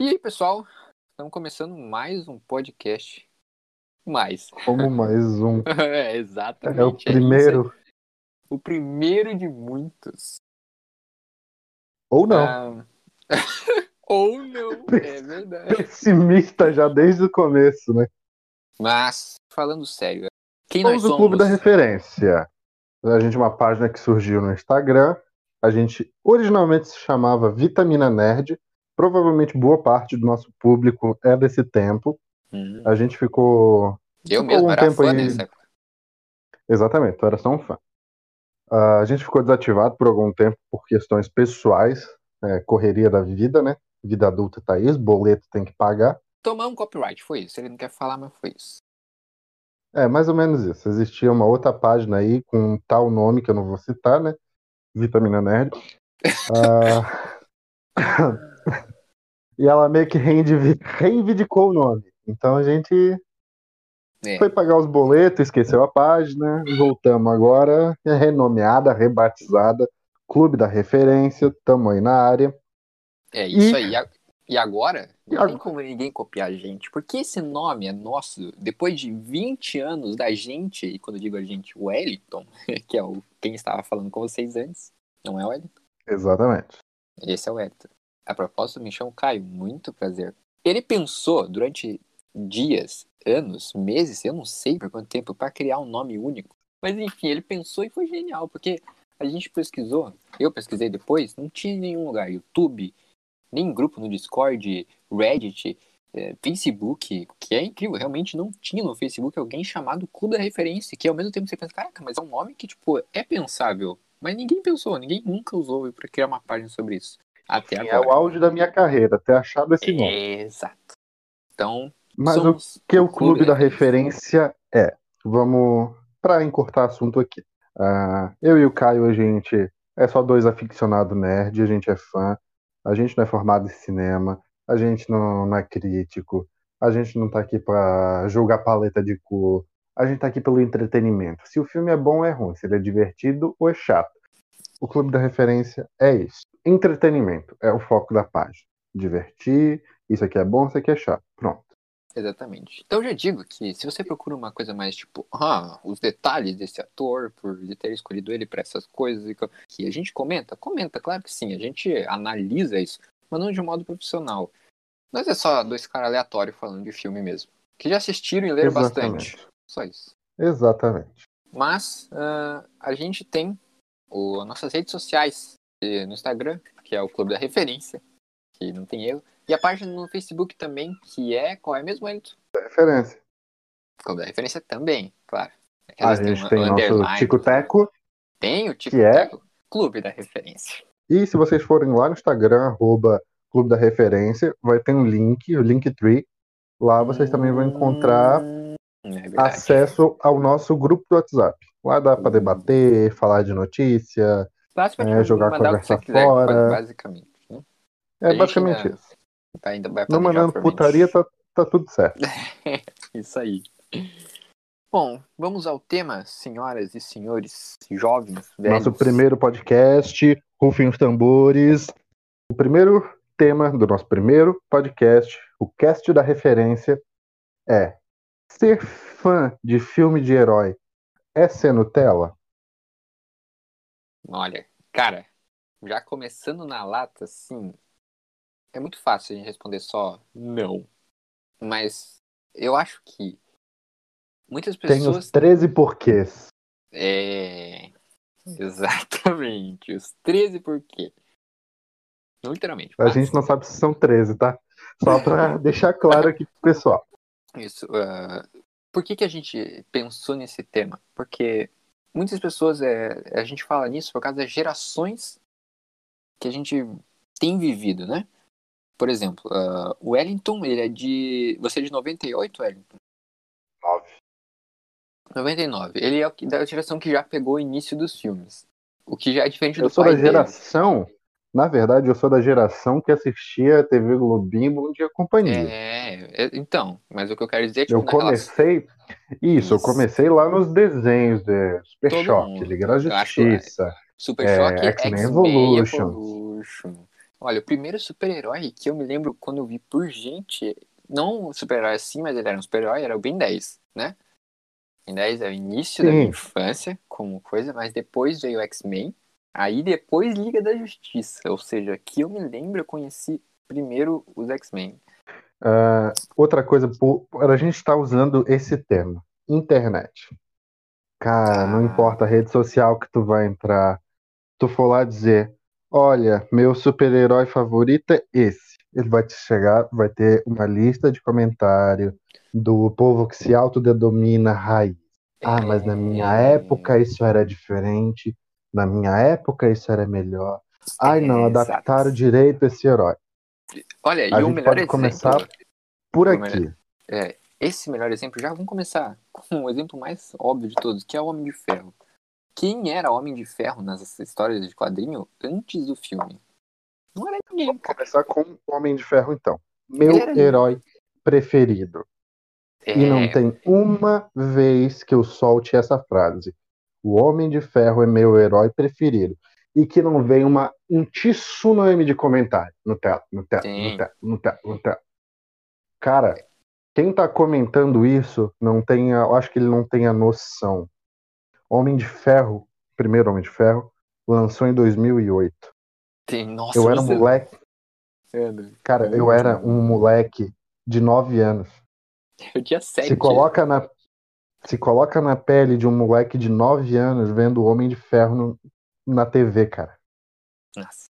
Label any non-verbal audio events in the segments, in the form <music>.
E aí, pessoal? Estamos começando mais um podcast. Mais. <laughs> Como mais um. é, exatamente. É o primeiro. É o primeiro de muitos. Ou não. Ah, <laughs> Ou não, é verdade. Pessimista já desde o começo, né? Mas, falando sério, quem Somos nós o somos? Clube da Referência. A gente é uma página que surgiu no Instagram. A gente originalmente se chamava Vitamina Nerd. Provavelmente boa parte do nosso público é desse tempo. Hum, A gente ficou. eu ficou mesmo um era tempo fã aí- época. Exatamente, tu era só um fã. Ah, a gente ficou desativado por algum tempo por questões pessoais, é, correria da vida, né? Vida adulta tá aí, boleto tem que pagar. Tomamos um copyright, foi isso. Ele não quer falar, mas foi isso. É, mais ou menos isso. Existia uma outra página aí com um tal nome que eu não vou citar, né? Vitamina Nerd. <laughs> Ah, <laughs> e ela meio que reivindic- reivindicou o nome. Então a gente É. foi pagar os boletos, esqueceu a página, e voltamos agora, é renomeada, rebatizada, Clube da Referência, tamo aí na área. É isso E- aí. E agora, não tem como ninguém copiar a gente, porque esse nome é nosso, depois de 20 anos da gente, e quando eu digo a gente, o Wellington, <laughs> que é o quem estava falando com vocês antes, não é o Wellington, Exatamente. esse é o Wellington. A propósito, me chamo Caio, muito prazer. Ele pensou durante dias, anos, meses, eu não sei por quanto tempo, para criar um nome único. Mas enfim, ele pensou e foi genial, porque a gente pesquisou, eu pesquisei depois, não tinha em nenhum lugar, YouTube, nem grupo no Discord, Reddit, eh, Facebook, que é incrível, realmente não tinha no Facebook alguém chamado Clube da Referência, que ao mesmo tempo você pensa, caraca, mas é um nome que, tipo, é pensável. Mas ninguém pensou, ninguém nunca usou para criar uma página sobre isso. Até É agora. o auge da minha carreira, ter achado esse nome. Exato. Então, Mas o que o Clube da Referência é? Vamos para encurtar assunto aqui. Ah, eu e o Caio, a gente é só dois aficionados nerd, a gente é fã, a gente não é formado em cinema, a gente não, não é crítico, a gente não tá aqui para julgar paleta de cor, a gente tá aqui pelo entretenimento. Se o filme é bom ou é ruim, se ele é divertido ou é chato. O Clube da Referência é isso. Entretenimento é o foco da página. Divertir, isso aqui é bom, isso aqui é chato. Pronto. Exatamente. Então eu já digo que se você procura uma coisa mais tipo, ah, os detalhes desse ator, por ele ter escolhido ele para essas coisas e co- que a gente comenta, comenta, claro que sim, a gente analisa isso, mas não de um modo profissional. Nós é só dois caras aleatórios falando de filme mesmo, que já assistiram e leram bastante. Só isso. Exatamente. Mas ah, a gente tem o, nossas redes sociais no Instagram, que é o Clube da Referência, que não tem erro, e a página no Facebook também, que é, qual é mesmo, Elton? Referência. Clube da Referência também, claro. É A gente uma tem nosso underline. Tico-Teco. Tem o Tico é? Teco, Clube da Referência. E se vocês forem lá no Instagram, arroba Clube da Referência, vai ter um link, o Linktree. Lá vocês também vão encontrar Hum, É acesso ao nosso grupo do WhatsApp. Lá dá pra debater, falar de notícia. Basicamente, é, jogar mandar o que você conversa quiser, fora. basicamente. Né? A É basicamente ainda- isso. Tá, ainda vai Não mandando putaria, tá, tá tudo certo. <laughs> Isso aí. Bom, vamos ao tema, senhoras e senhores, jovens, velhos. Nosso primeiro podcast, rufem os tambores. O primeiro tema do nosso primeiro podcast, o cast da referência, é ser fã de filme de herói é ser Nutella? Olha, cara, já começando na lata, assim, é muito fácil a gente responder só não. Mas eu acho que muitas Tem pessoas. os 13 porquês. É. Exatamente, os 13 porquê. Não literalmente. A gente não sabe se são 13, tá? Só pra <laughs> deixar claro aqui pro pessoal. Isso. ah, por que, que a gente pensou nesse tema? Porque muitas pessoas, é, a gente fala nisso por causa das gerações que a gente tem vivido, né? Por exemplo, ah, o Wellington, ele é de. Você é de 98, Wellington? 9. 99. Ele é da geração que já pegou o início dos filmes. O que já é diferente do Eu sou pai da dele. Na verdade, eu sou da geração que assistia TV Globinho Bom Dia Companhia. É, é, então, mas o que eu quero dizer é tipo, Eu na relação- comecei. Isso, eu comecei lá nos desenhos de Super Todo Choque. Liga da Eu acho, Justiça. Super É, Choque, X-Men Evolution. Evolution. Olha, o primeiro super-herói que eu me lembro quando eu vi por gente, não um super-herói assim, mas ele era um super-herói, era o Ben 10, né? Ben 10 é o início da minha Sim. infância como coisa, mas depois veio o X-Men, aí depois Liga da Justiça, ou seja, que eu me lembro, eu conheci primeiro os X-Men. Ah, outra coisa, por a gente estar usando esse tema, internet. Cara, não Ah. importa a rede social que tu vai entrar, tu for lá dizer, olha, meu super-herói favorito é esse. Ele vai te chegar, vai ter uma lista de comentário do povo que se autodenomina raiz. Ah, mas na minha É. época isso era diferente. Na minha época isso era melhor. Ai, não, É, adaptaram exato. direito esse herói. Olha, e A o gente melhor pode exemplo, começar Por O aqui. é, esse melhor exemplo, já vamos começar com o exemplo mais óbvio de todos, que é o Homem de Ferro. Quem era Homem de Ferro nas histórias de quadrinho antes do filme? Não era ninguém, Vamos começar com o Homem de Ferro, então. Meu era herói preferido. É, E não tem uma vez que eu solte essa frase. O Homem de Ferro é meu herói preferido. E que não vem uma, um tsunami de comentário no teto, no teto, Tem. no teto, no teto, no teto. Cara, quem tá comentando isso não tem, a- eu acho que ele não tem a noção. Homem de Ferro, primeiro Homem de Ferro, lançou em 2008. tem, nossa, Eu era um moleque, Mano, cara, eu era um moleque de 9 anos. Eu tinha sete. Se coloca na se coloca na pele de um moleque de 9 anos vendo o Homem de Ferro no- na TV, cara. Nossa,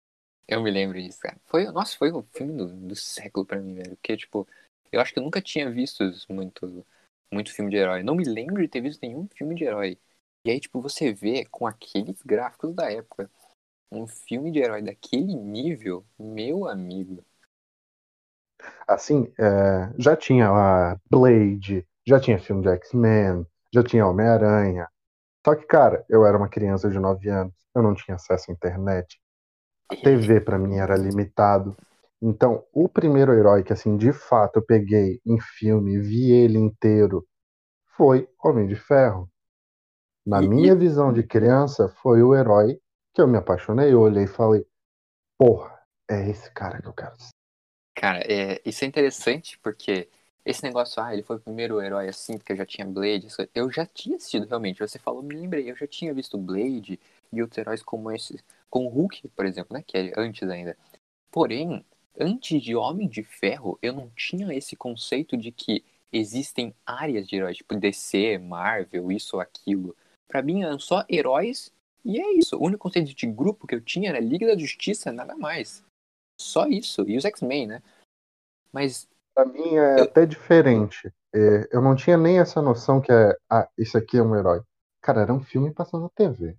eu me lembro disso, cara. Foi, nossa, foi o filme do, do século pra mim, velho. Porque, tipo, eu acho que eu nunca tinha visto muito, muito filme de herói. Não me lembro de ter visto nenhum filme de herói. E aí, tipo, você vê com aqueles gráficos da época, um filme de herói daquele nível, meu amigo. Assim, é, já tinha lá Blade, já tinha filme de X-Men, já tinha Homem-Aranha. Só que, cara, eu era uma criança de 9 anos, eu não tinha acesso à internet. A TV pra mim era limitado. Então, o primeiro herói que, assim, de fato eu peguei em filme, vi ele inteiro, foi Homem de Ferro. Na E- minha visão de criança, foi o herói que eu me apaixonei. Eu olhei e falei, porra, é esse cara que eu quero ser. Cara, é, isso é interessante porque esse negócio, ah, ele foi o primeiro herói assim, porque eu já tinha Blade. Eu já tinha assistido realmente. Você falou, me lembrei, eu já tinha visto Blade e outros heróis como esse, como o Hulk, por exemplo, né? Que é antes ainda. Porém, antes de Homem de Ferro, eu não tinha esse conceito de que existem áreas de heróis, tipo DC, Marvel, isso ou aquilo. Pra mim eram só heróis e é isso. O único conceito de grupo que eu tinha era Liga da Justiça, nada mais. Só isso. E os X-Men, né? Mas Pra mim é Eu- até diferente. É, eu não tinha nem essa noção que é, ah, esse aqui é um herói. Cara, era um filme passando na TV.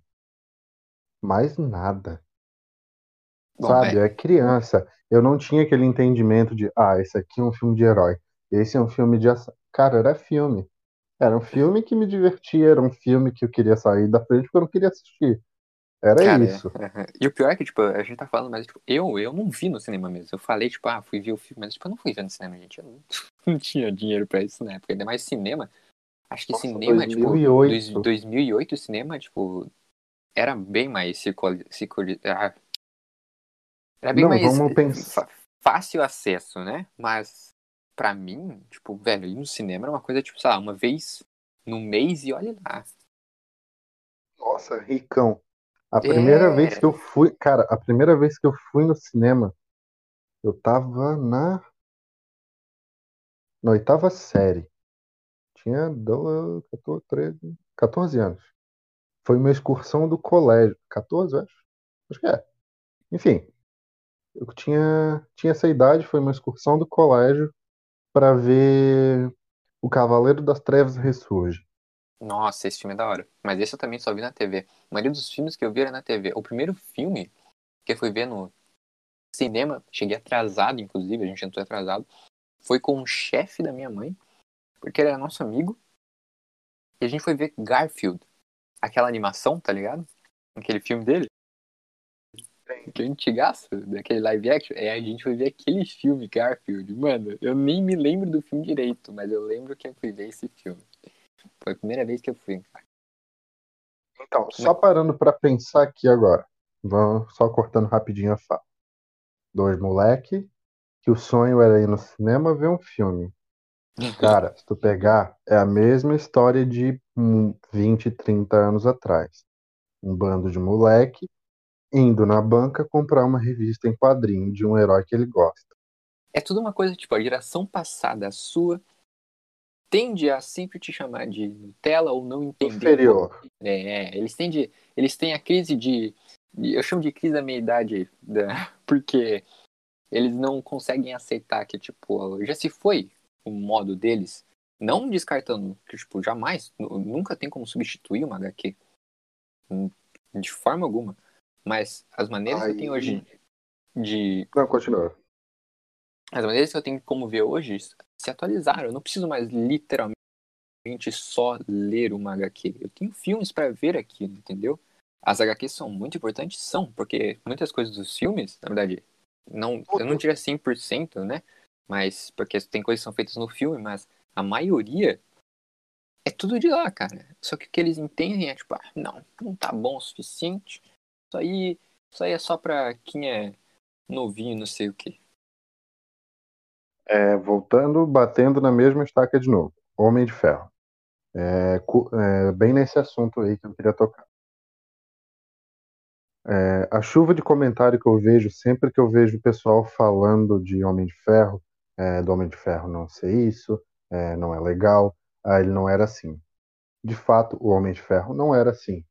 Mais nada. Bom, Sabe? é. É criança. Eu não tinha aquele entendimento de, ah, esse aqui é um filme de herói. Esse é um filme de ação. Cara, era filme. Era um filme que me divertia, era um filme que eu queria sair da frente porque eu não queria assistir. Era Cara, isso. é. E o pior é que, tipo, a gente tá falando, mas tipo, eu, eu não vi no cinema mesmo. Eu falei, tipo, ah, fui ver o filme, mas tipo, eu não fui ver no cinema, gente. Eu não, <laughs> não tinha dinheiro pra isso na época. Ainda mais cinema. Acho que Nossa, cinema, 2008. tipo, dois- 2008 o cinema, tipo, era bem mais circuli... circuli... ah, era bem Não, mais vamos pensar. fácil acesso, né? Mas, pra mim, tipo, velho, ir no cinema era uma coisa, tipo, sei lá, uma vez no mês e olha lá. Nossa, ricão. A primeira É. vez que eu fui, cara, a primeira vez que eu fui no cinema, eu tava na na oitava série. Tinha 12, 14, 13, 14 anos. Foi uma excursão do colégio. 14, eu acho? Acho que é. Enfim, eu tinha, tinha essa idade, foi uma excursão do colégio pra ver O Cavaleiro das Trevas Ressurge. Nossa, esse filme é da hora. Mas esse eu também só vi na TV. A maioria dos filmes que eu vi era na TV. O primeiro filme que eu fui ver no cinema, cheguei atrasado, inclusive, a gente entrou atrasado, foi com o chefe da minha mãe, porque ele era nosso amigo. E a gente foi ver Garfield. Aquela animação, tá ligado? Aquele filme dele. Que antigaço, daquele live action. É, a gente foi ver aquele filme, Garfield. Mano, eu nem me lembro do filme direito, mas eu lembro que eu fui ver esse filme. Foi a primeira vez que eu fui. Então, só parando pra pensar aqui agora. Vamos só cortando rapidinho a fala. Dois moleque que o sonho era ir no cinema ver um filme. <laughs> Cara, se tu pegar, é a mesma história de 20, 30 anos atrás. Um bando de moleque indo na banca comprar uma revista em quadrinho de um herói que ele gosta. É tudo uma coisa, tipo, a geração passada, a sua, tende a sempre te chamar de Nutella ou não entender. Inferior. É, eles têm, de, eles têm a crise de. Eu chamo de crise da meia-idade, da, <laughs> porque eles não conseguem aceitar que, tipo, já se foi o modo deles. Não descartando que, tipo, jamais, nunca tem como substituir uma HQ. De forma alguma. Mas as maneiras Ai. que eu tenho hoje de. Não, continua. As maneiras que eu tenho como ver hoje se atualizaram. Eu não preciso mais literalmente só ler uma HQ. Eu tenho filmes para ver aqui, entendeu? As HQs são muito importantes? São, porque muitas coisas dos filmes, na verdade, não, eu não diria 100%, né? Mas, porque tem coisas que são feitas no filme, mas a maioria é tudo de lá, cara. Só que o que eles entendem é, tipo, ah, não, não tá bom o suficiente. Isso aí, isso aí é só pra quem é novinho, não sei o quê. É, voltando, batendo na mesma estaca de novo. Homem de Ferro. É, é, bem nesse assunto aí que eu queria tocar. É, a chuva de comentário que eu vejo sempre que eu vejo o pessoal falando de Homem de Ferro, é, do Homem de Ferro não ser isso, é, não é legal, ah, ele não era assim. De fato, o Homem de Ferro não era assim.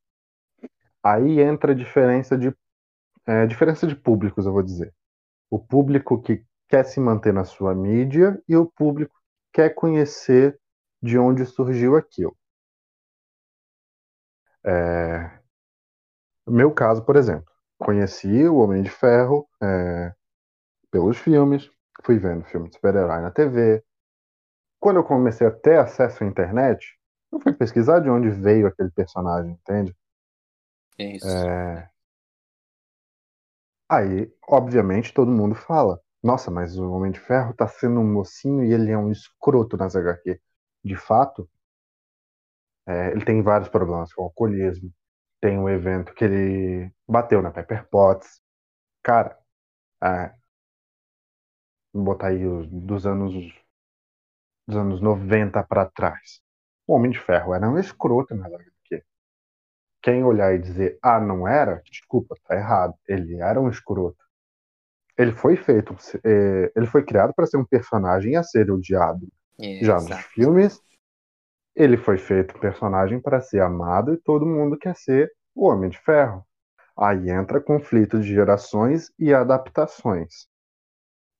Aí entra a diferença de diferença de públicos, eu vou dizer. O público que quer se manter na sua mídia e o público quer conhecer de onde surgiu aquilo. É... No meu caso, por exemplo, conheci o Homem de Ferro é... pelos filmes, fui vendo filme de super-herói na TV. Quando eu comecei a ter acesso à internet, eu fui pesquisar de onde veio aquele personagem, entende? Isso. É... Aí, obviamente, todo mundo fala: Nossa, mas o Homem de Ferro tá sendo um mocinho e ele é um escroto nas HQ. De fato, é, ele tem vários problemas com o alcoolismo. Tem um evento que ele bateu na Pepper Potts. Cara, é, vou botar aí os, dos anos dos anos 90 para trás. O Homem de Ferro era um escroto nas HQ quem olhar e dizer, ah, não era, desculpa, tá errado. Ele era um escroto. Ele foi feito, é, ele foi criado para ser um personagem a ser odiado. É, Já nos filmes, ele foi feito um personagem para ser amado e todo mundo quer ser o Homem de Ferro. Aí entra conflito de gerações e adaptações.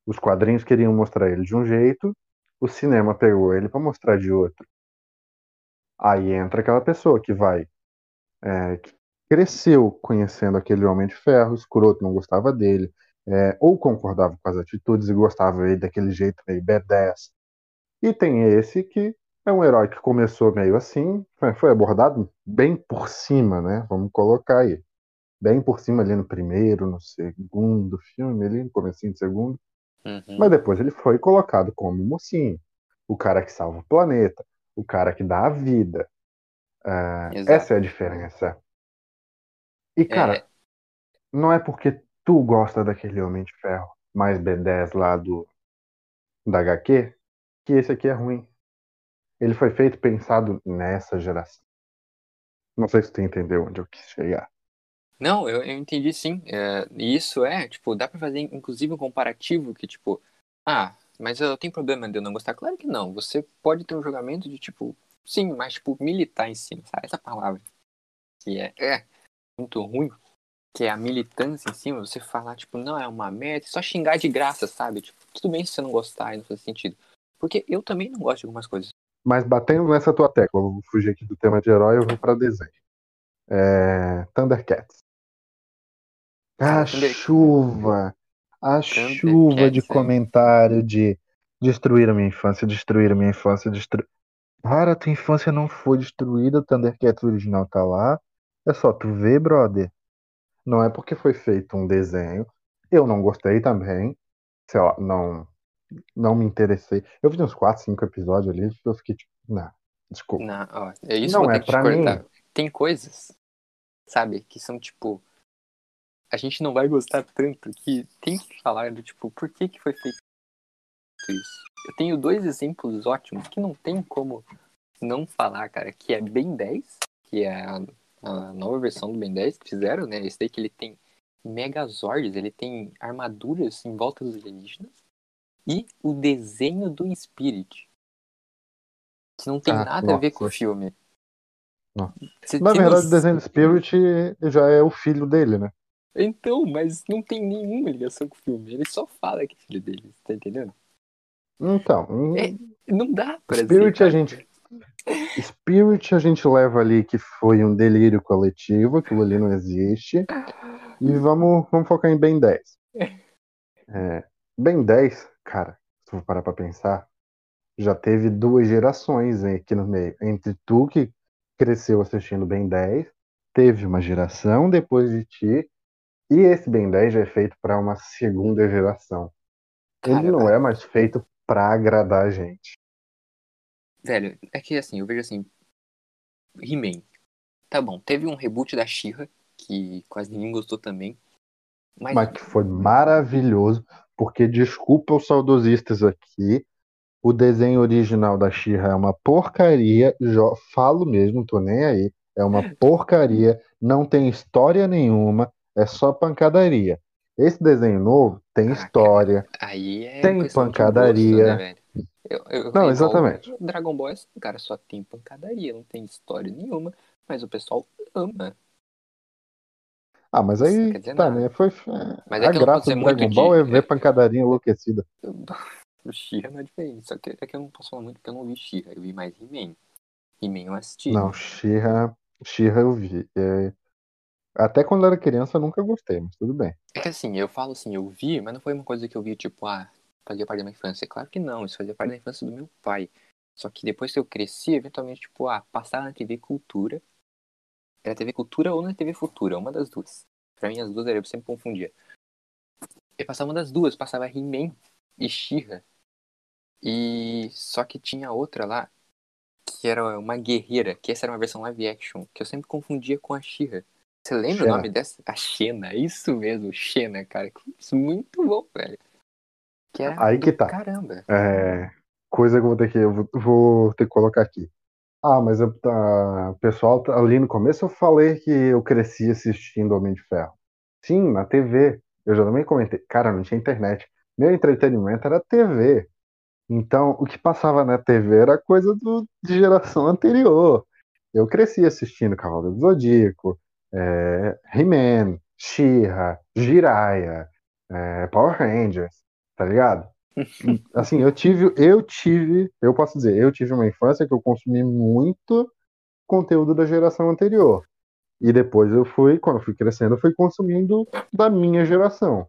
Os quadrinhos queriam mostrar ele de um jeito, o cinema pegou ele para mostrar de outro. Aí entra aquela pessoa que vai é, que cresceu conhecendo aquele homem de ferro, escroto, não gostava dele, é, ou concordava com as atitudes e gostava dele daquele jeito meio B10. E tem esse que é um herói que começou meio assim, foi abordado bem por cima, né? Vamos colocar aí. Bem por cima ali no primeiro, no segundo filme, ali no comecinho do segundo. Uhum. Mas depois ele foi colocado como mocinho. O cara que salva o planeta, o cara que dá a vida, Uh, essa é a diferença. E, cara, é... não é porque tu gosta daquele Homem de Ferro mais B10 lá do da HQ que esse aqui é ruim. Ele foi feito pensado nessa geração. Não sei se tu entendeu onde eu quis chegar. Não, eu, eu entendi sim. É, isso é, tipo, dá pra fazer inclusive um comparativo que, tipo, ah, mas eu tenho problema de eu não gostar? Claro que não. Você pode ter um julgamento de, tipo, Sim, mas, tipo, militar em cima, sabe? Essa palavra que é, é muito ruim, que é a militância em cima, você falar, tipo, não, é uma merda, só xingar de graça, sabe? Tipo, tudo bem se você não gostar e não faz sentido. Porque eu também não gosto de algumas coisas. Mas batendo nessa tua tecla, vou fugir aqui do tema de herói, eu vou pra desenho. É... Thundercats. A Thunder... chuva, a chuva de comentário de destruir a minha infância, destruir a minha infância, destruir. Para, tua infância não foi destruída, o Thundercats original tá lá. É só tu ver, brother. Não é porque foi feito um desenho. Eu não gostei também. Sei lá, não, não me interessei. Eu vi uns 4, 5 episódios ali, eu fiquei tipo, não, desculpa. Não, ó, é isso não é pra mim. Tem coisas, sabe, que são tipo. a gente não vai gostar tanto que tem que falar do tipo, por que que foi feito isso? Eu tenho dois exemplos ótimos que não tem como não falar, cara, que é Ben 10, que é a, a nova versão do Ben 10 que fizeram, né? Esse daí que ele tem Megazords, ele tem armaduras em volta dos alienígenas. E o desenho do Spirit. Que não tem Ah, nada a nossa. ver com o filme. Não. Você Na verdade, o noção? desenho do Spirit já é o filho dele, né? Então, mas não tem nenhuma ligação com o filme. Ele só fala que é filho dele, tá entendendo? Então, É, Não dá pra Spirit aceitar. a gente. Spirit a gente leva ali que foi um delírio coletivo, aquilo ali não existe. E vamos, vamos focar em Ben 10. <laughs> É, ben 10, cara, se for parar pra pensar, já teve duas gerações aqui no meio. Entre tu que cresceu assistindo Ben 10, teve uma geração depois de ti, e esse Ben 10 já é feito para uma segunda geração. Ele não é mais feito pra agradar a gente. Velho, é que assim, eu vejo assim. He-Man. Tá bom, teve um reboot da She-Ra, que quase ninguém gostou também. Mas, Mas que foi maravilhoso, porque desculpa os saudosistas aqui, o desenho original da She-Ra é uma porcaria, jo- falo mesmo, tô nem aí, é uma <laughs> porcaria, não tem história nenhuma, é só pancadaria. Esse desenho novo tem história, aí é tem pancadaria. gosto, né? Eu, eu, Não, exatamente. Dragon Ball, assim, cara, só tem pancadaria, não tem história nenhuma, mas o pessoal ama. Ah, mas aí tá, nada. né? Foi Mas é a graça do Dragon Ball de- é <laughs> ver pancadaria enlouquecida. <laughs> O She-Ra não é diferente, só que é que eu não posso falar muito porque eu não vi She-Ra, eu vi mais He-Man. He-Man eu assisti. Não, She-Ra, She-Ra eu vi. É, Até quando eu era criança eu nunca gostei, mas tudo bem. É que assim, eu falo assim, eu vi, mas não foi uma coisa que eu vi, tipo, ah, fazia parte da minha infância. Claro que não, isso fazia parte da infância do meu pai. Só que depois que eu cresci, eventualmente, tipo, ah, passava na TV Cultura. Era TV Cultura ou na TV Futura, uma das duas. Pra mim, as duas era, eu sempre confundia. E passava uma das duas, passava He-Man e She-Ra. E só que tinha outra lá, que era uma guerreira, que essa era uma versão live action, que eu sempre confundia com a She-Ra. Você lembra Xena. o nome dessa? A Xena, isso mesmo, Xena, cara. Isso muito bom, velho. Que era Aí que tá. Caramba. É, coisa que eu vou ter que, eu vou- ter que colocar aqui. Ah, mas eu, tá, pessoal, tá- ali no começo eu falei que eu cresci assistindo Homem de Ferro. Sim, na TV. Eu já também comentei. Cara, não tinha internet. Meu entretenimento era TV. Então, o que passava na TV era coisa do, de geração anterior. Eu cresci assistindo Cavaleiro do Zodíaco, é, He-Man, She-Ra, Jiraiya, é, Power Rangers, tá ligado? <laughs> Assim, eu tive, eu tive, eu posso dizer, eu tive uma infância que eu consumi muito conteúdo da geração anterior. E depois eu fui, quando eu fui crescendo, eu fui consumindo da minha geração.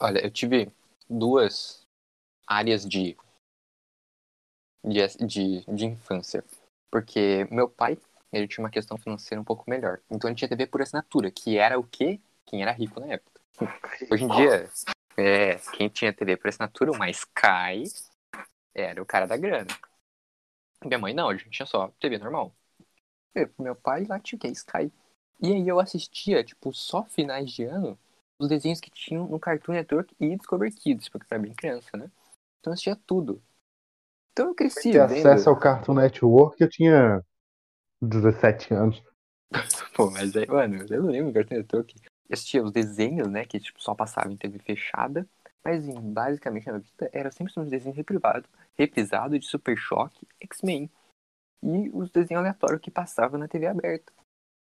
Olha, eu tive duas áreas de, de, de, de infância. Porque meu pai, ele tinha uma questão financeira um pouco melhor. Então ele tinha TV por assinatura, que era o quê? Quem era rico na época. Hoje em dia, é, quem tinha TV por assinatura, uma Sky, era o cara da grana. Minha mãe não, a gente tinha só TV normal. Eu, meu pai lá tinha o? Sky. E aí eu assistia, tipo, só finais de ano, os desenhos que tinham no Cartoon Network e Discovery Kids, porque eu era bem criança, né? Então eu assistia tudo. Então eu cresci Ter vendo... acesso ao Cartoon Network, eu tinha 17 anos. <laughs> Pô, mas aí, mano, eu não lembro do Cartoon Network. Assistia os desenhos, né, que tipo, só passavam em TV fechada. Mas em, basicamente na minha vida era sempre os desenhos reprivados, reprisado de Super Choque, X-Men. E os desenhos aleatórios que passavam na TV aberta.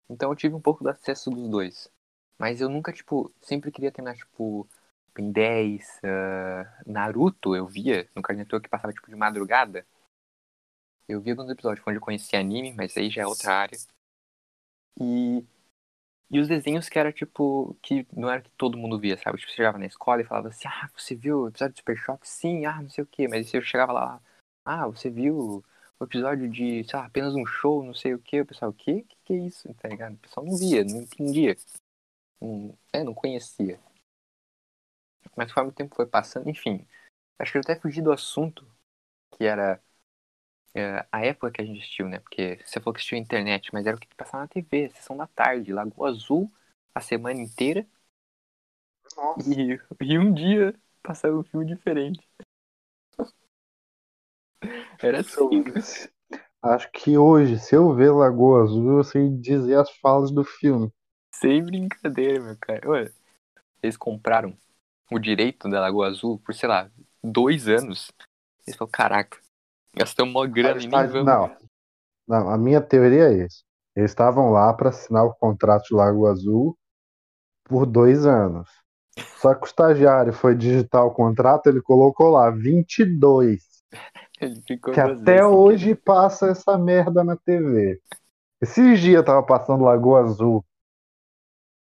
Então eu tive um pouco do acesso dos dois. Mas eu nunca, tipo, sempre queria terminar, tipo, Ben 10, ah, Naruto, eu via no Cartoon que passava, tipo, de madrugada. Eu via alguns episódios onde eu conhecia anime, mas aí já é outra área. E, e os desenhos que era, tipo, que não era que todo mundo via, sabe? Tipo, você chegava na escola e falava assim, ah, você viu o episódio de Super Choque? Sim, ah, não sei o quê. Mas você chegava lá, ah, você viu o episódio de, sei lá, apenas um show, não sei o quê. O pessoal, o quê? O que, que é isso? Tá ligado? O pessoal não via, não entendia. Não, é, não conhecia. Mas conforme o tempo foi passando, enfim. Acho que eu até fugi do assunto, que era a época que a gente assistiu, né? Porque você falou que assistiu a internet, mas era o que passava na TV, sessão da tarde, Lagoa Azul, a semana inteira Nossa. e, e um dia passava um filme diferente. <laughs> Era assim. Acho que hoje, se eu ver Lagoa Azul, eu sei dizer as falas do filme. Sem brincadeira, meu cara. Ué, eles compraram o direito da Lagoa Azul por, sei lá, dois anos. Eles falaram, caraca, gastamos uma grana e Mas, vamos. Não, não, a minha teoria é essa. Eles estavam lá para assinar o contrato de Lagoa Azul por dois anos. Só que o estagiário foi digitar o contrato, ele colocou lá 22. <laughs> Ele ficou Que até vezes hoje passa essa merda na TV. Esses dias tava passando Lagoa Azul.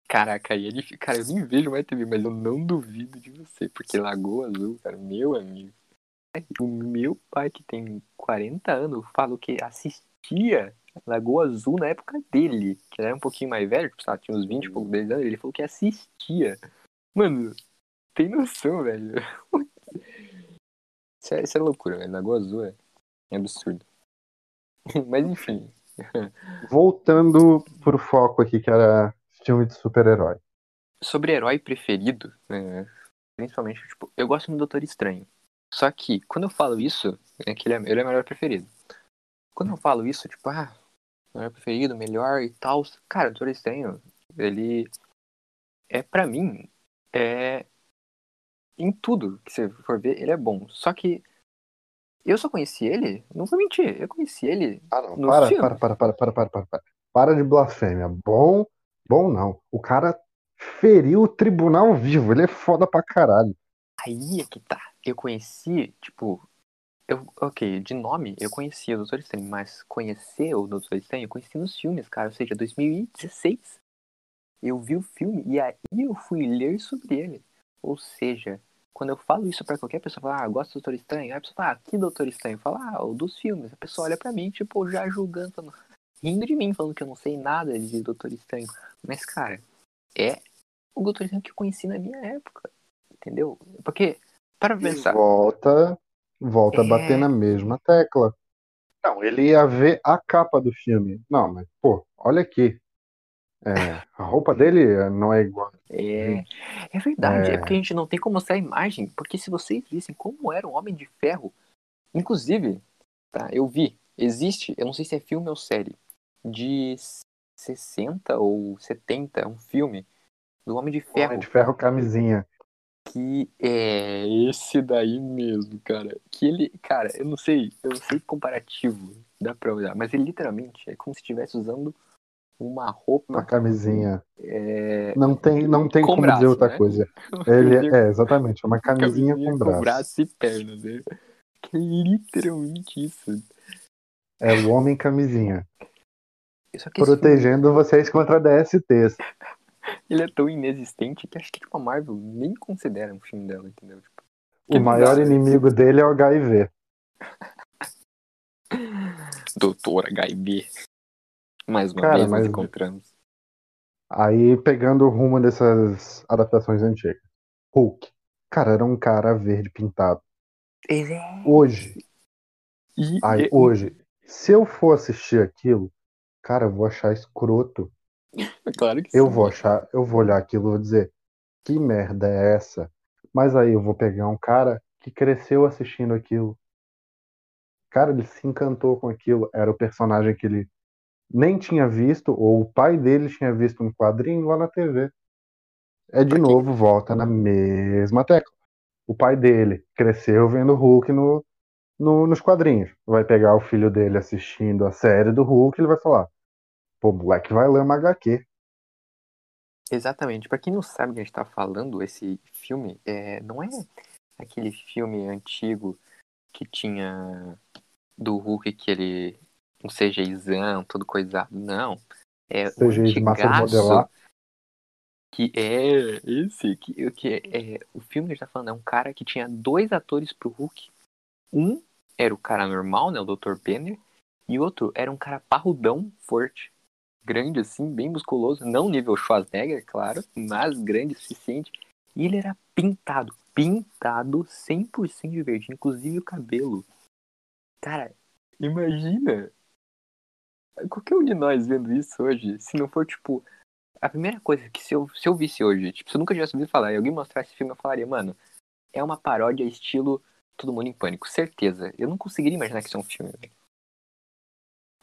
Caraca, aí ele. Cara, eu nem vejo mais TV, mas eu não duvido de você, porque Lagoa Azul, cara, meu amigo. O meu pai, que tem 40 anos, falou que assistia Lagoa Azul na época dele, que era um pouquinho mais velho, tipo, tinha uns 20 e poucos 10 anos, ele falou que assistia. Mano, tem noção, velho. <laughs> Isso é, isso é loucura, velho. Lagoa Azul é, é absurdo. <laughs> Mas enfim. Voltando pro foco aqui, que era filme de super-herói. Sobre herói preferido, né, principalmente, tipo, eu gosto do Doutor Estranho. Só que, quando eu falo isso, é que ele é, ele é meu herói preferido. Quando eu falo isso, tipo, ah, meu herói preferido, melhor e tal, cara, o Doutor Estranho, ele é, pra mim, é. Em tudo que você for ver, ele é bom. Só que eu só conheci ele, não vou mentir, eu conheci ele Ah, não. No Para, filme. para, para, para, para, para, para, para. Para de blasfêmia. Bom, bom não. O cara feriu o tribunal vivo. Ele é foda pra caralho. Aí é que tá. Eu conheci, tipo. Eu, ok, de nome eu conhecia o Doutor Estranho, mas conhecer o Doutor Estranho eu conheci nos filmes, cara. Ou seja, 2016. Eu vi o filme e aí eu fui ler sobre ele. Ou seja, quando eu falo isso pra qualquer pessoa, fala, ah, gosto do Doutor Estranho, aí a pessoa fala, ah, que Doutor Estranho? Fala, ah, o dos filmes. A pessoa olha pra mim, tipo, já julgando, rindo de mim, falando que eu não sei nada de Doutor Estranho. Mas, cara, é o Doutor Estranho que eu conheci na minha época. Entendeu? Porque, para E pensar, volta, volta a É. bater na mesma tecla. Não, ele ia ver a capa do filme. Não, mas, pô, olha aqui. É, a roupa dele não é igual. É, é verdade, é. É. porque a gente não tem como mostrar a imagem, porque se vocês vissem como era o Homem de Ferro, inclusive, tá, eu vi, existe, eu não sei se é filme ou série, de 60 ou 70, um filme do Homem de Ferro, Homem de ferro camisinha. Que é esse daí mesmo, cara, que ele, cara, eu não sei, eu não sei comparativo, dá pra olhar, mas ele literalmente é como se estivesse usando uma Uma roupa, camisinha. é, Não tem, não tem Com como braço, dizer outra né? coisa. <laughs> Ele é, exatamente, é uma camisinha, camisinha com braço. e pernas, né? Que é literalmente isso. É o homem camisinha. Protegendo vocês contra DSTs. Ele é tão inexistente que acho que tipo, a Marvel nem considera um filme dela, entendeu? Tipo, O maior inimigo dele é o HIV. Doutor HB. Mais uma Cara, vez mas- nós encontramos. Aí pegando o rumo dessas adaptações antigas. Hulk. Cara, era um cara verde pintado. Ele é... Hoje, E, aí, e- hoje, se eu for assistir aquilo, cara, eu vou achar escroto. Claro que Eu sim. vou achar, eu vou olhar aquilo e vou dizer, que merda é essa? Mas aí eu vou pegar um cara que cresceu assistindo aquilo. Cara, ele se encantou com aquilo. Era o personagem que ele nem tinha visto, ou o pai dele tinha visto um quadrinho lá na TV. É de Pra quem- novo, volta na mesma tecla. O pai dele cresceu vendo o Hulk no, no- nos quadrinhos. Vai pegar o filho dele assistindo a série do Hulk e ele vai falar: pô, moleque vai ler uma HQ. Exatamente. Pra quem não sabe o que a gente tá falando, esse filme é, não é aquele filme antigo que tinha do Hulk que ele. um CGIzão, todo coisado. Não. É o CGI de massa modelar. Que é esse. Que, que é, é- o filme que a gente tá falando é um cara que tinha dois atores pro Hulk. Um era o cara normal, né? O Dr. Banner. E outro era um cara parrudão, forte. Grande assim, bem musculoso. Não nível Schwarzenegger, claro. Mas grande o suficiente. E ele era pintado. Pintado 100% de verde. Inclusive o cabelo. Cara, imagina. Qualquer um de nós vendo isso hoje, se não for tipo a primeira coisa que se eu, se eu visse hoje, tipo, se eu nunca tivesse ouvido falar e alguém mostrasse esse filme, eu falaria, mano, é uma paródia estilo Todo Mundo em Pânico, certeza. Eu não conseguiria imaginar que isso é um filme, velho.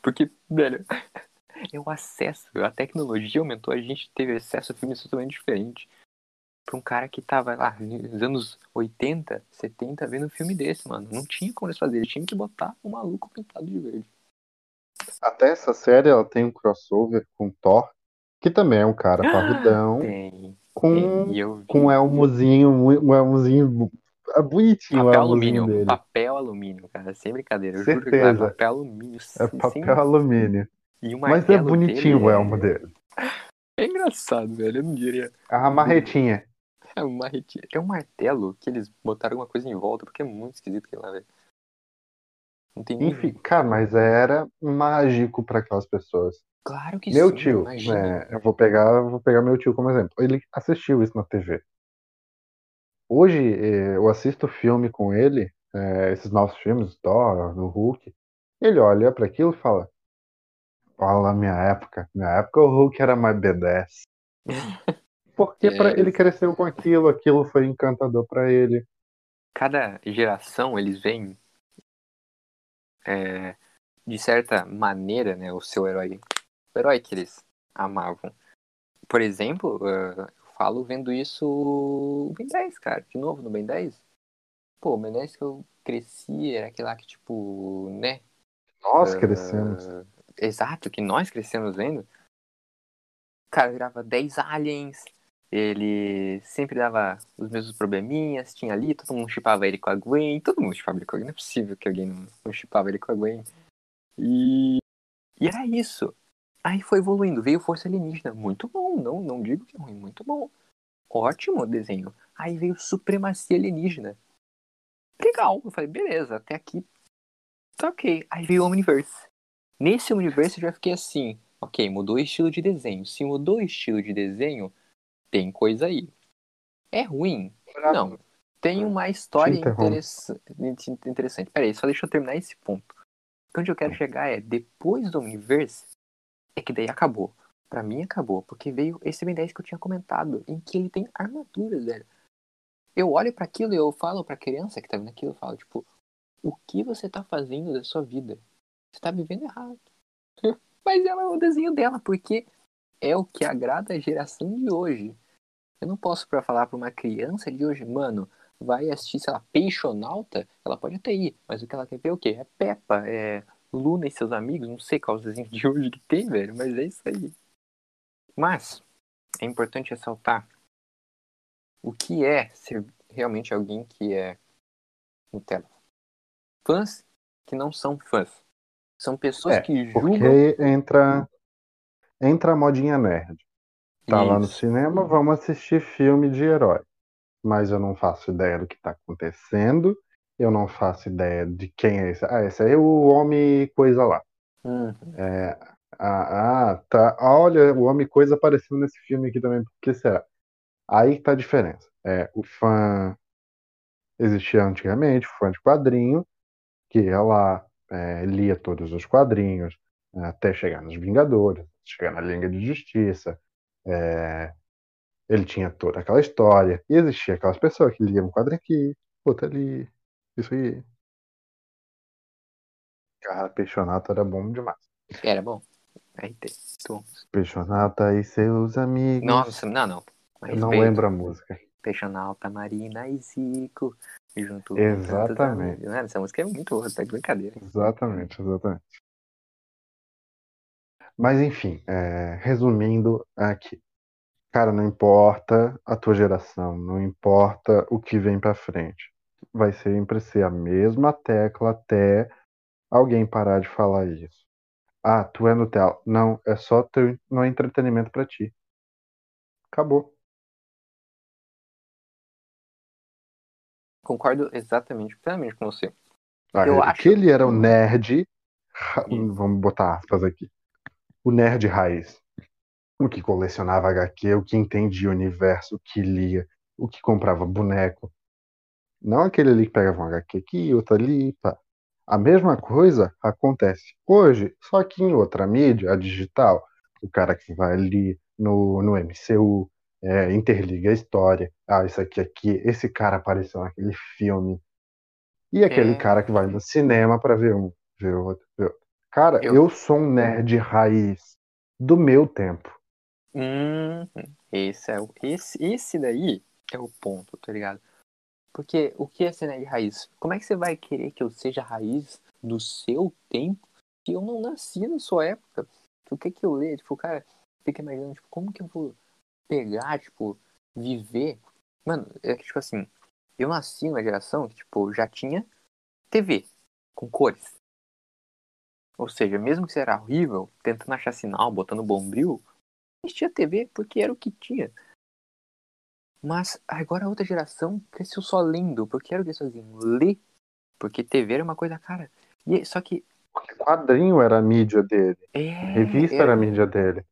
Porque, velho, <laughs> é o acesso, a tecnologia aumentou, a gente teve acesso a filmes totalmente diferentes. Pra um cara que tava lá nos anos 80, 70, vendo um filme desse, mano. Não tinha como eles fazerem, tinha que botar o um maluco pintado de verde. Até essa série ela tem um crossover com Thor, que também é um cara parrudão. Tem. Com, tem. Com um elmozinho, um elmozinho bonitinho papel alumínio, dele. papel alumínio, cara, sem brincadeira. Eu Certeza. juro que é papel alumínio. É papel sim. alumínio. E o Mas é bonitinho o é- elmo dele. É engraçado, velho. Eu não diria. A marretinha. É um marretinho. É um martelo que eles botaram alguma coisa em volta, porque é muito esquisito aquilo lá, velho. Não tem. Enfim, cara, mas era mágico para aquelas pessoas. Claro que Meu sim, tio, imagina. é, eu vou pegar, vou pegar meu tio como exemplo. Ele assistiu isso na TV. Hoje eh, eu assisto filme com ele, eh, esses novos filmes, Thor, do Hulk. Ele olha para aquilo e fala: Fala minha época. Minha época o Hulk era mais B10. <laughs> Porque pra, É. ele cresceu com aquilo, aquilo foi encantador para ele. Cada geração eles veem é, de certa maneira, né, o seu herói. O herói que eles amavam. Por exemplo, eh, eu falo vendo isso o Ben 10, cara. De novo no Ben 10. Pô, o Ben 10 que eu cresci era aquele lá que, tipo, né? Nós Ah, crescemos. Exato, que nós crescemos vendo. O cara virava 10 aliens, ele sempre dava os mesmos probleminhas, tinha ali, todo mundo chipava ele com a Gwen, todo mundo chipava ele com a Gwen, não é possível que alguém não, chipava ele com a Gwen. E, e era isso. Aí foi evoluindo, veio Força Alienígena, muito bom, não, não digo que é ruim, muito bom. Ótimo desenho. Aí veio Supremacia Alienígena. Legal, eu falei, beleza, até aqui tá ok. Aí veio o Omniverse. Nesse universo eu já fiquei assim, ok, mudou o estilo de desenho. Se mudou o estilo de desenho, tem coisa aí. É ruim? Não. Tem uma história interessa- interessante. Peraí, só deixa eu terminar esse ponto. Onde eu quero chegar é, depois do universo, é que daí acabou. Pra mim acabou, porque veio esse Ben 10 que eu tinha comentado, em que ele tem armaduras, velho. Eu olho pra aquilo e eu falo pra criança que tá vendo aquilo, eu falo, tipo, o que você tá fazendo da sua vida? Você tá vivendo errado. <laughs> Mas ela é o desenho dela, porque é o que agrada a geração de hoje. Eu não posso pra falar pra uma criança de hoje, mano, vai assistir, sei lá, Peixonauta, ela pode até ir, mas o que ela quer ver é o quê? É Peppa, é Luna e seus amigos, não sei qual os desenhos de hoje que tem, velho, mas é isso aí. Mas, é importante ressaltar o que é ser realmente alguém que é Nutella. Fãs que não são fãs. São pessoas É, que julgam. Porque entra, entra a modinha nerd. Tá lá no Isso. cinema, vamos assistir filme de herói. Mas eu não faço ideia do que tá acontecendo. Eu não faço ideia de quem é esse. Ah, esse aí é o homem coisa lá. Hum, Ah, ah, tá. Olha, o homem coisa apareceu nesse filme aqui também. Por que será? Aí que tá a diferença. É, o fã existia antigamente, o fã de quadrinho, que ia lá, é, lia todos os quadrinhos, até chegar nos Vingadores, chegar na Liga de Justiça. É, ele tinha toda aquela história. E existia aquelas pessoas que liam um quadrinho aqui, outro ali, isso aí. Cara, Peixonata era bom demais. era bom. RT. Peixonata e seus amigos. Nossa, não, não. Eu não lembro a música. Peixonauta, Marina e Zico. Exatamente. Mano, essa música é muito boa, tá de brincadeira. Exatamente, exatamente. Mas enfim, é, resumindo aqui. Cara, não importa a tua geração, não importa o que vem pra frente. Vai sempre ser a mesma tecla até alguém parar de falar isso. Ah, tu é Nutella. Não, é só teu, não é entretenimento pra ti. Acabou. Concordo exatamente, plenamente com você. Ah, Eu que acho- ele era o nerd. Isso. Vamos botar aspas aqui. O nerd raiz. O que colecionava HQ, o que entendia o universo, o que lia, o que comprava boneco. Não aquele ali que pegava um HQ aqui, outro ali, pá. A mesma coisa acontece hoje, só que em outra mídia, a digital. O cara que vai ali no, no MCU, é, interliga a história. Ah, isso aqui, aqui, esse cara apareceu naquele filme. E aquele É. cara que vai no cinema pra ver um, ver outro, ver outro. Cara, Eu- eu sou um nerd raiz do meu tempo. Hum, esse é o esse esse daí é o ponto, tá ligado? Porque o que é ser nerd raiz? Como é que você vai querer que eu seja raiz do seu tempo se eu não nasci na sua época? O que que eu leio? Tipo, cara, fica imaginando, tipo, como que eu vou pegar, tipo, viver? Mano, é que, tipo assim, eu nasci numa geração que, tipo, já tinha TV com cores. Ou seja, mesmo que você era horrível, tentando achar sinal, botando bombril, assistia TV porque era o que tinha. Mas agora a outra geração cresceu só lendo, porque era o que eles faziam, ler. Porque TV era uma coisa cara. E, só que quadrinho era a mídia dele, é, revista era a mídia dele.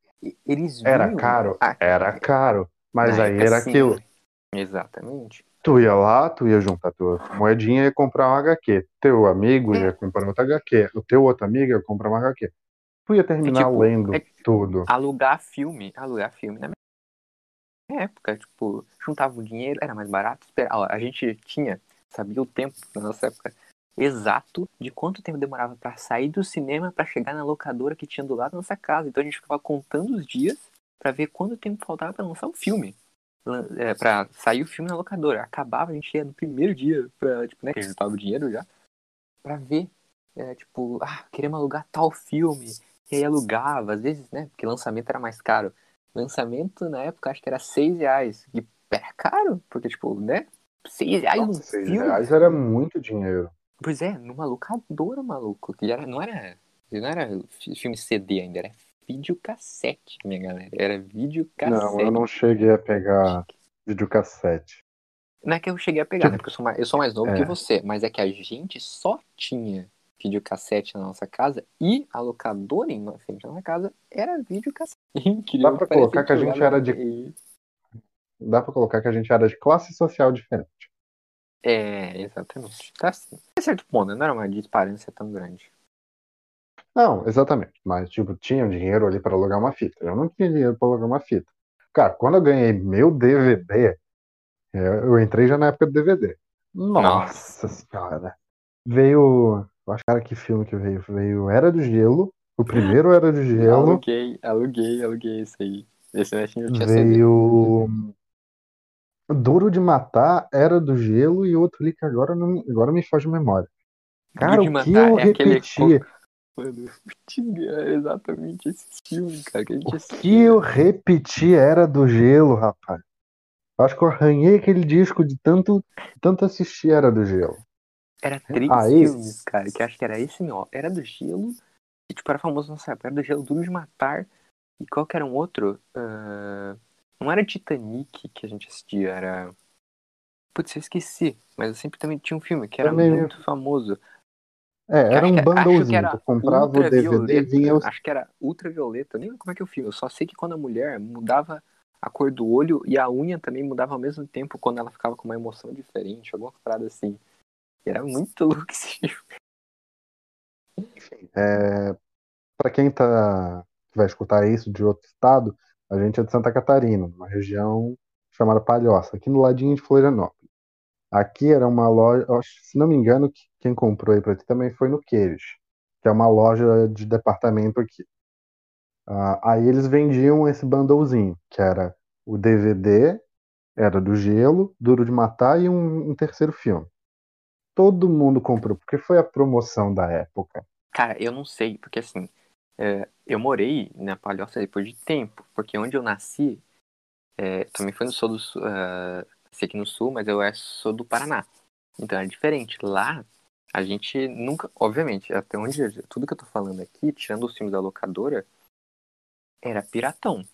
Eles Era viam caro? a- Era caro. Mas aí era sim. aquilo. Exatamente. Tu ia lá, tu ia juntar tua moedinha e ia comprar um HQ. Teu amigo É. ia comprar outra HQ. O teu outro amigo ia comprar uma HQ. Tu ia terminar tipo, lendo é- tudo. Alugar filme, alugar filme na minha época, tipo, juntava o dinheiro, era mais barato. Espera, ó, a gente tinha, sabia o tempo na nossa época exato de quanto tempo demorava pra sair do cinema pra chegar na locadora que tinha do lado da nossa casa. Então a gente ficava contando os dias pra ver quanto tempo faltava pra lançar o filme. Lan- É, pra sair o filme na locadora. Acabava, a gente ia no primeiro dia, pra, tipo, né, que a gente o dinheiro já, pra ver, é, tipo, ah, queremos alugar tal filme. E aí alugava, às vezes, né, porque lançamento era mais caro. Lançamento na época acho que era seis reais. E era caro, porque, tipo, né, seis reais Nossa, um seis filme. reais era muito dinheiro. Pois é, numa locadora, maluco. Que era, não era. Não era fi- filme CD ainda, era videocassete, minha galera. Era videocassete. Não, eu não cheguei a pegar videocassete. Não é que eu cheguei a pegar, né? Porque eu sou mais, eu sou mais novo É. que você. Mas é que a gente só tinha videocassete na nossa casa e a locadora em frente da nossa casa era videocassete. <laughs> Incrível. Dá pra colocar que a gente era de-. Dá pra colocar que a gente era de classe social diferente. É, exatamente. Tá assim. Até certo ponto, né? não era uma disparância tão grande. Não, exatamente. Mas, tipo, tinha dinheiro ali pra alugar uma fita. Eu não tinha dinheiro pra alugar uma fita. Cara, quando eu ganhei meu DVD, eu eu entrei já na época do DVD. Nossa senhora. Veio. Eu acho, cara, que filme que veio? Veio Era do Gelo. O primeiro Era do Gelo. Aluguei, aluguei, aluguei isso aí. Esse netinho tinha CD. Duro de Matar, Era do Gelo e outro ali que agora, não, agora me foge a memória. Cara, de o que Matar eu é aquele repeti? Mano, é exatamente esse filme, cara, que a gente O assistia. que eu repeti era do gelo, rapaz. Acho que eu arranhei aquele disco de tanto, tanto assistir era do gelo. Era três Aí- filmes, cara, que acho que era esse, ó. Era do Gelo, e tipo, era famoso nessa época. Era do Gelo, Duro de Matar, e qual que era um outro? Ah, não era Titanic que a gente assistia, era... Putz, eu esqueci, mas eu sempre também tinha um filme que era Também. muito famoso. É, era um que- bundlezinho. era Tu comprava o DVD vinha os. Acho que era ultravioleta, eu nem lembro como é que é o filme. Eu só sei que quando a mulher mudava a cor do olho e a unha também mudava ao mesmo tempo quando ela ficava com uma emoção diferente, alguma parada assim. E era muito <laughs> louco esse filme. É, para quem tá, que vai escutar isso de outro estado, a gente é de Santa Catarina, uma região chamada Palhoça, aqui no ladinho de Florianópolis. Aqui era uma loja, se não me engano, que- quem comprou aí pra ti também foi no Queiros, que é uma loja de departamento aqui. Ah, aí eles vendiam esse bundlezinho, que era o DVD, era do Gelo, Duro de Matar e um, um terceiro filme. Todo mundo comprou, porque foi a promoção da época. Cara, eu não sei, porque assim, é, eu morei na Palhoça depois de tempo, porque onde eu nasci, é, também foi no sul do sul, ah, nasci aqui no sul, mas eu é- sou do Paraná. Então é diferente. Lá, a gente nunca, obviamente, até onde, tudo que eu tô falando aqui, tirando os filmes da locadora, era piratão.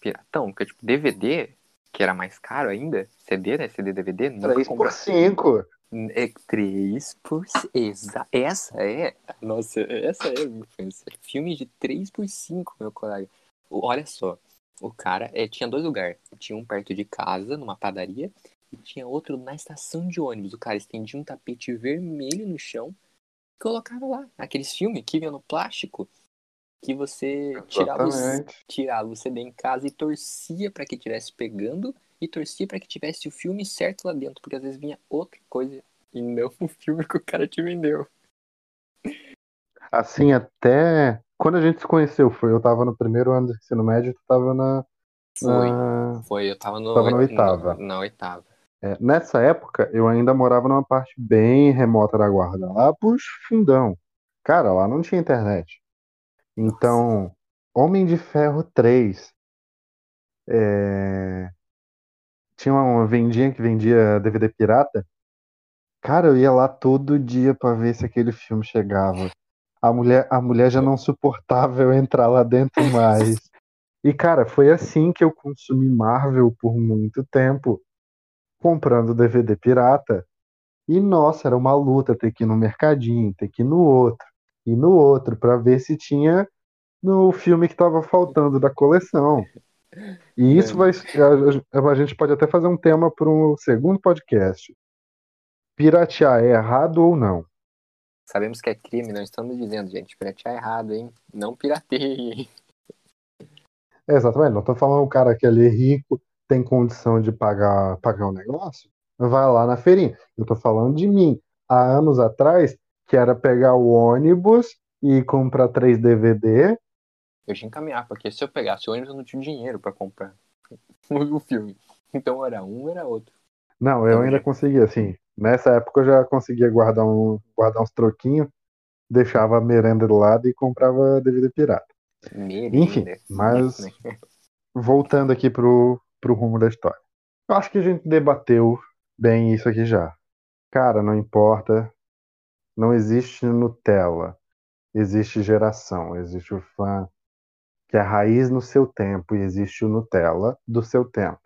Piratão, porque tipo, DVD, que era mais caro ainda, CD, né, CD, DVD, nunca 3 comprava. por 5. É 3 por exa Essa é. Nossa, essa é a minha infância. Filme de 3 por 5, meu colega. Olha só. O cara é, tinha dois lugares. Tinha um perto de casa, numa padaria, e tinha outro na estação de ônibus. O cara estendia um tapete vermelho no chão e colocava lá. Aqueles filmes que vinham no plástico. que você tirava tirava o CD em casa e torcia pra que tivesse pegando e torcia pra que tivesse o filme certo lá dentro, porque às vezes vinha outra coisa e não <laughs> o filme que o cara te vendeu. Assim, até quando a gente se conheceu, foi eu tava no primeiro ano do ensino médio, tu tava na. Foi, na- foi, eu tava no Tava na oit- oitava. Na, na oitava. é, nessa época, eu ainda morava numa parte bem remota da guarda, lá pros fundão. Cara, lá não tinha internet. Então, Homem de Ferro 3. é, Tinha uma vendinha que vendia DVD pirata. Cara, eu ia lá todo dia pra ver se aquele filme chegava. A mulher, a mulher já não suportava eu entrar lá dentro mais. E, cara, foi assim que eu consumi Marvel por muito tempo, comprando DVD pirata. E, nossa, era uma luta ter que ir no mercadinho, ter que ir no outro, e no outro, pra ver se tinha no filme que tava faltando da coleção. E isso vai. A, a- gente pode até fazer um tema para um segundo podcast. Piratear é errado ou não? Sabemos que é crime, não estamos dizendo, gente. Piratear é errado, hein? Não pirateie? É, exatamente, não tô falando o cara que ali é rico, tem condição de pagar, pagar o negócio, vai lá na feirinha. Eu tô falando de mim, há anos atrás, que era pegar o ônibus e comprar três DVD. Eu tinha que encaminhar, porque se eu pegasse o ônibus, eu não tinha dinheiro pra comprar <laughs> o filme. Então era um, era outro. Não, eu ainda conseguia, assim, nessa época eu já conseguia guardar, um, guardar uns troquinhos, deixava a merenda do lado e comprava DVD pirata. Merenda. Enfim, mas <laughs> voltando aqui pro, pro rumo da história. Eu acho que a gente debateu bem isso aqui já. Cara, não importa. Não existe Nutella. Existe geração. Existe o fã que é raiz no seu tempo e existe o Nutella do seu tempo.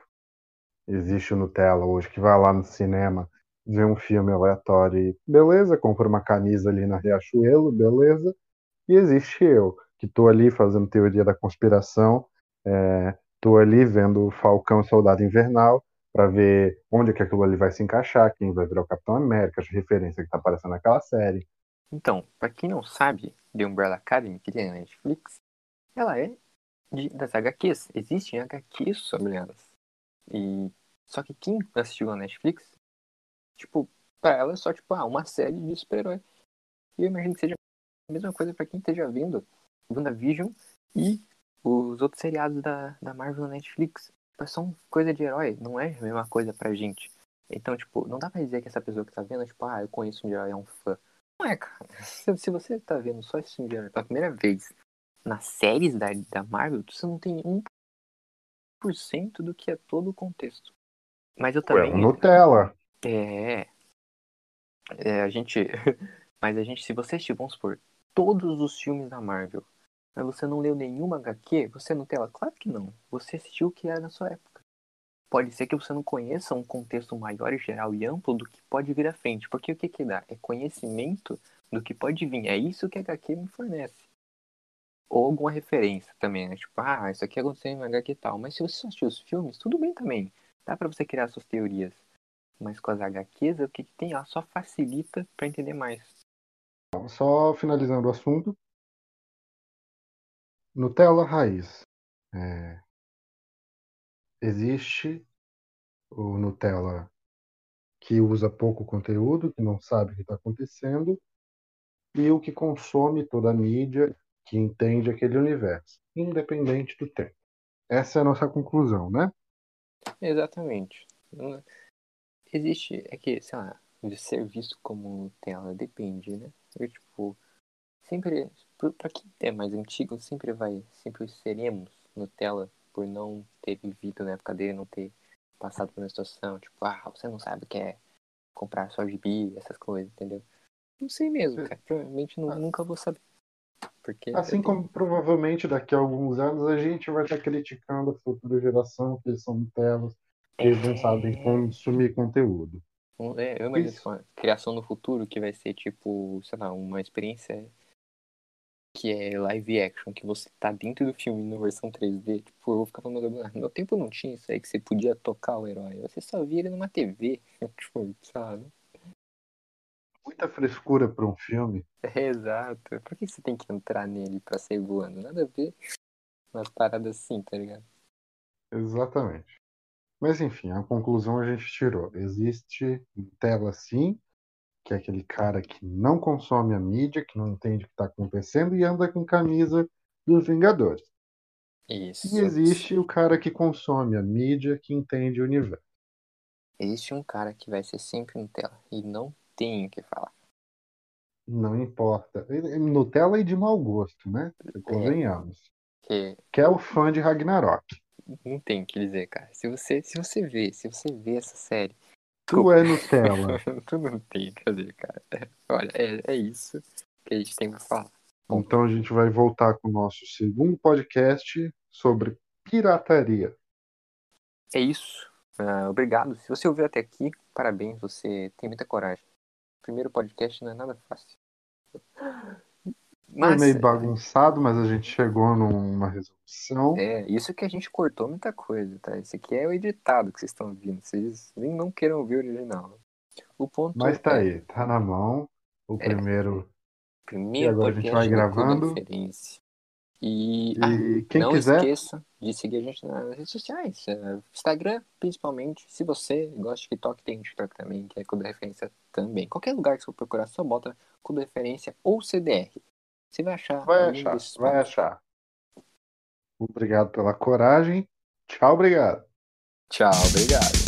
Existe o Nutella hoje que vai lá no cinema, vê um filme aleatório e beleza, compra uma camisa ali na Riachuelo, beleza. E existe eu, que tô ali fazendo teoria da conspiração, é, ali vendo o Falcão Soldado Invernal para ver onde que aquilo ali vai se encaixar, quem vai virar o Capitão América, as referências que tá aparecendo naquela série. Então, pra quem não sabe, The Umbrella Academy, que tem na Netflix, ela é de, das HQs. Existem HQs sobre elas. E só que quem assistiu na Netflix, tipo, pra ela é só tipo, ah, uma série de super-herói. E eu imagino que seja a mesma coisa pra quem esteja vendo WandaVision e os outros seriados da, da Marvel na Netflix. Tipo, são coisa de herói, não é a mesma coisa pra gente. Então, tipo, não dá pra dizer que essa pessoa que tá vendo, tipo, ah, eu conheço um herói, é um fã. Não é, cara. <laughs> Se, você tá vendo só esse filme pela primeira vez nas séries da, da Marvel, você não tem 1% do que é todo o contexto. Mas eu Ué, também. o Nutella. É. É, a gente. <laughs> Mas a gente, se você assistir, vamos supor, todos os filmes da Marvel, mas você não leu nenhuma HQ, você tem ela? Claro que não. Você assistiu o que era na sua época. Pode ser que você não conheça um contexto maior, geral e amplo do que pode vir à frente. Porque o que que dá? É conhecimento do que pode vir. É isso que a HQ me fornece. Ou alguma referência também, né? Tipo, ah, isso aqui aconteceu em HQ e tal. Mas se você só assistiu os filmes, tudo bem também. Dá pra você criar suas teorias. Mas com as HQs, o que, que tem? Ela só facilita pra entender mais. Só finalizando o assunto. Nutella raiz. É, Existe o Nutella que usa pouco conteúdo, que não sabe o que está acontecendo, e o que consome toda a mídia, que entende aquele universo, independente do tempo. Essa é a nossa conclusão, né? Exatamente. Existe, é que, sei lá, de ser visto como Nutella depende, né? Eu, tipo, sempre, pra quem é mais antigo, sempre vai, sempre seremos Nutella por não ter vivido na época dele, não ter passado por uma situação, tipo, ah, você não sabe o que é comprar só gibi, essas coisas, entendeu? Não sei mesmo, cara. Provavelmente nu- nunca vou saber. Porque Assim como provavelmente daqui a alguns anos a gente vai estar criticando a futura geração, que eles são Nutellas, que eles não sabem consumir conteúdo. É, eu imagino Isso. uma criação no futuro que vai ser tipo, sei lá, uma experiência que é live action, que você tá dentro do filme na versão 3D. Tipo, eu vou ficar falando, "Ah, no meu tempo não tinha isso aí que você podia tocar o herói. Você só via ele numa TV. <laughs> tipo, sabe? Muita frescura pra um filme. <laughs> Exato. Por que você tem que entrar nele pra sair voando? Nada a ver. Umas paradas assim, tá ligado? Exatamente. Mas enfim, a conclusão a gente tirou. Existe tela sim, que é aquele cara que não consome a mídia, que não entende o que está acontecendo e anda com camisa dos Vingadores. Isso. E existe o cara que consome a mídia, que entende o universo. Existe um cara que vai ser sempre Nutella e não tem o que falar. Não importa. Nutella e de mau gosto, né? Convenhamos. Que Que é o fã de Ragnarok. não tem o que dizer, cara. Se você, se você vê, se você vê essa série, Tu é Nutella. <laughs> tu não tem o que dizer, cara. Olha, é, é isso que a gente tem pra falar. Então a gente vai voltar com o nosso segundo podcast sobre pirataria. É isso. Ah, obrigado. Se você ouviu até aqui, parabéns, você tem muita coragem. Primeiro podcast não é nada fácil. Foi Mas meio bagunçado, mas a gente chegou numa resolução. é isso que a gente cortou muita coisa, tá? Esse aqui é o editado que vocês estão ouvindo. Vocês nem não queiram ouvir o original. O ponto Mas tá é, aí, tá na mão. O É. primeiro. primeiro E agora a gente vai gravando. Referência. E, ah, E quem não quiser, esqueça de seguir a gente nas redes sociais. eh, Instagram, principalmente. Se você gosta de TikTok, tem TikTok também, que é Clube Referência também. Qualquer lugar que você for procurar, só bota Clube Referência ou CDR. Você vai achar. vai achar, desses vai achar. Obrigado pela coragem. Tchau, obrigado. Tchau, obrigado.